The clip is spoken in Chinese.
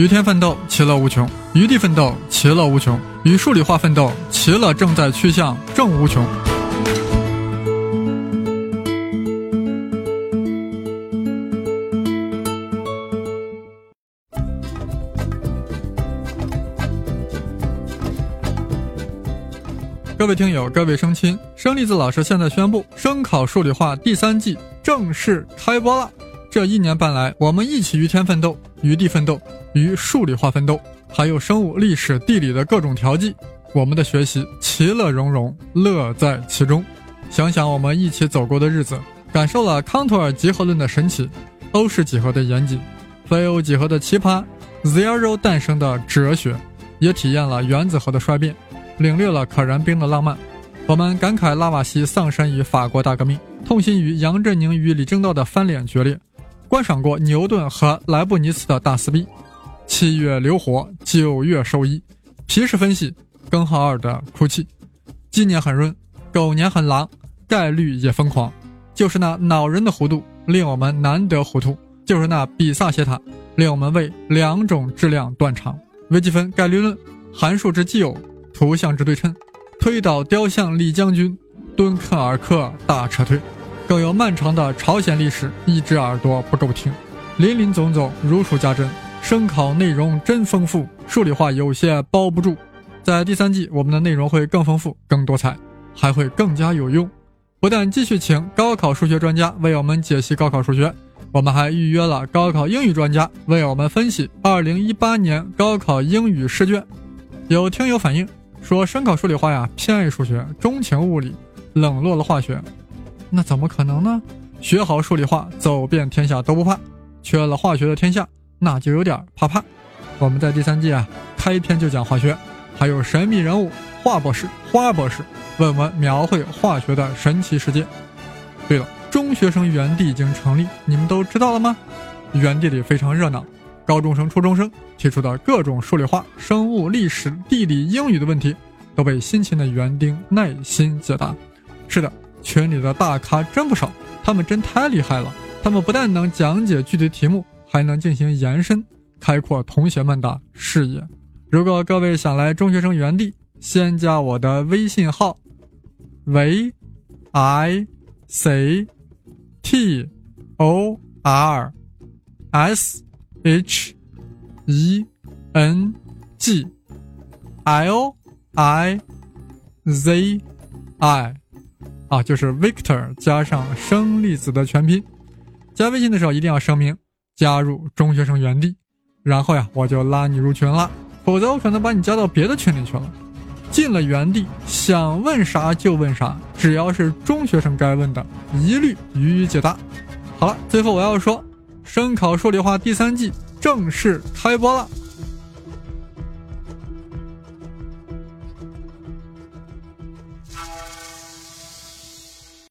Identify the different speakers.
Speaker 1: 与天奋斗，其乐无穷；与地奋斗，其乐无穷；与数理化奋斗，其乐正在趋向正无穷。各位听友，各位生亲，生粒子老师现在宣布，生考数理化第三季正式开播了。这一年半来，我们一起与天奋斗，与地奋斗，与数理化奋斗，还有生物、历史、地理的各种调剂，我们的学习其乐融融，乐在其中。想想我们一起走过的日子，感受了康托尔集合论的神奇，欧式几何的严谨，非欧几何的奇葩，zero 诞生的哲学，也体验了原子核的衰变。领略了可燃冰的浪漫，我们感慨拉瓦锡丧生于法国大革命，痛心于杨振宁与李政道的翻脸决裂，观赏过牛顿和莱布尼茨的大撕逼，七月流火，九月收益，皮实分析根号二的哭泣，鸡年很润，狗年很狼，概率也疯狂，就是那恼人的弧度令我们难得糊涂，就是那比萨斜塔令我们为两种质量断肠，微积分概率论函数之奇偶。图像之对称，推倒雕像李将军，敦刻尔克大撤退，更有漫长的朝鲜历史，一只耳朵不够听，林林总总如数家珍，声考内容真丰富，数理化有些包不住。在第三季，我们的内容会更丰富、更多彩，还会更加有用。不但继续请高考数学专家为我们解析高考数学，我们还预约了高考英语专家为我们分析2018年高考英语试卷。有听友反映。说声考数理化呀，偏爱数学，钟情物理，冷落了化学，那怎么可能呢？学好数理化，走遍天下都不怕；缺了化学的天下，那就有点怕怕。我们在第三季啊，开篇就讲化学，还有神秘人物华博士、花博士为我们描绘化学的神奇世界。对了，中学生园地已经成立，你们都知道了吗？园地里非常热闹。高中生、初中生提出的各种数理化、生物、历史、地理、英语的问题，都被辛勤的园丁耐心解答。是的，群里的大咖真不少，他们真太厉害了。他们不但能讲解具体题目，还能进行延伸，开阔同学们的视野。如果各位想来中学生园地，先加我的微信号：：v，i c t o r s。H E N G L I Z I 啊，就是 Victor 加上生粒子的全拼。加微信的时候一定要声明加入中学生原地，然后呀，我就拉你入群了。否则我可能把你加到别的群里去了。进了原地，想问啥就问啥，只要是中学生该问的，一律予以解答。好了，最后我要说。生考数理化第三季正式开播了。